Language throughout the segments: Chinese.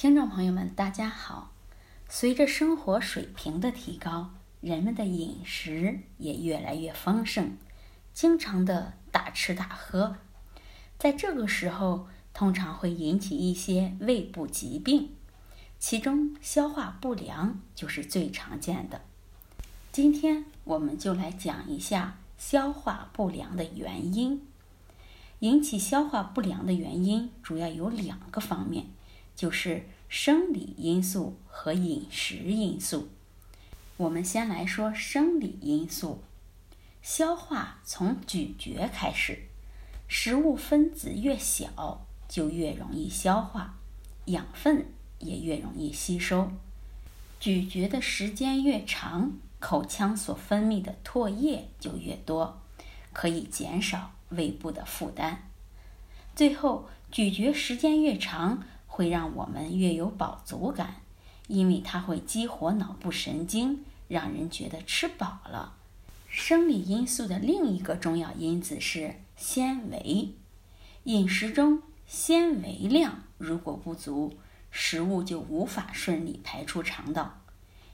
听众朋友们，大家好。随着生活水平的提高，人们的饮食也越来越丰盛，经常的大吃大喝，在这个时候通常会引起一些胃部疾病，其中消化不良就是最常见的。今天我们就来讲一下消化不良的原因。引起消化不良的原因主要有两个方面。就是生理因素和饮食因素。我们先来说生理因素。消化从咀嚼开始，食物分子越小，就越容易消化，养分也越容易吸收。咀嚼的时间越长，口腔所分泌的唾液就越多，可以减少胃部的负担。最后，咀嚼时间越长。会让我们越有饱足感，因为它会激活脑部神经，让人觉得吃饱了。生理因素的另一个重要因子是纤维。饮食中纤维量如果不足，食物就无法顺利排出肠道。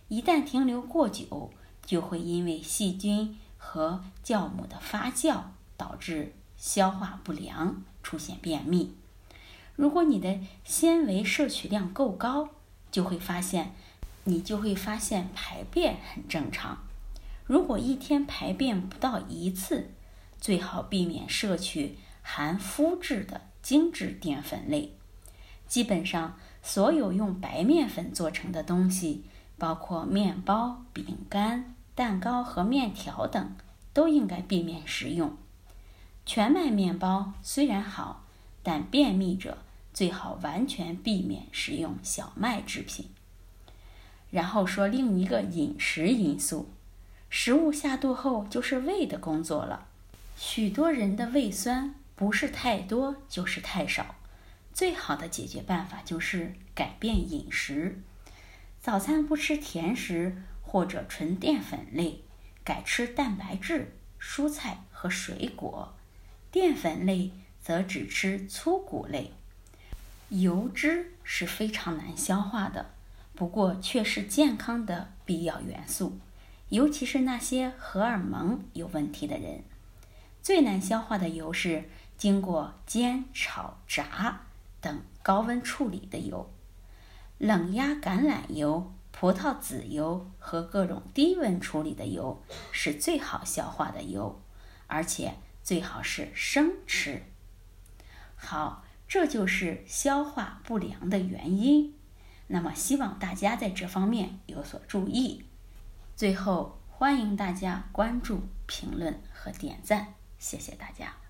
一旦停留过久，就会因为细菌和酵母的发酵，导致消化不良，出现便秘。如果你的纤维摄取量够高，就会发现，你就会发现排便很正常。如果一天排便不到一次，最好避免摄取含麸质的精致淀粉类。基本上，所有用白面粉做成的东西，包括面包、饼干、蛋糕和面条等，都应该避免食用。全麦面包虽然好。但便秘者最好完全避免食用小麦制品。然后说另一个饮食因素，食物下肚后就是胃的工作了。许多人的胃酸不是太多就是太少，最好的解决办法就是改变饮食，早餐不吃甜食或者纯淀粉类，改吃蛋白质、蔬菜和水果，淀粉类。则只吃粗谷类，油脂是非常难消化的，不过却是健康的必要元素，尤其是那些荷尔蒙有问题的人。最难消化的油是经过煎、炒、炸等高温处理的油，冷压橄榄油、葡萄籽油和各种低温处理的油是最好消化的油，而且最好是生吃。好，这就是消化不良的原因。那么，希望大家在这方面有所注意。最后，欢迎大家关注、评论和点赞，谢谢大家。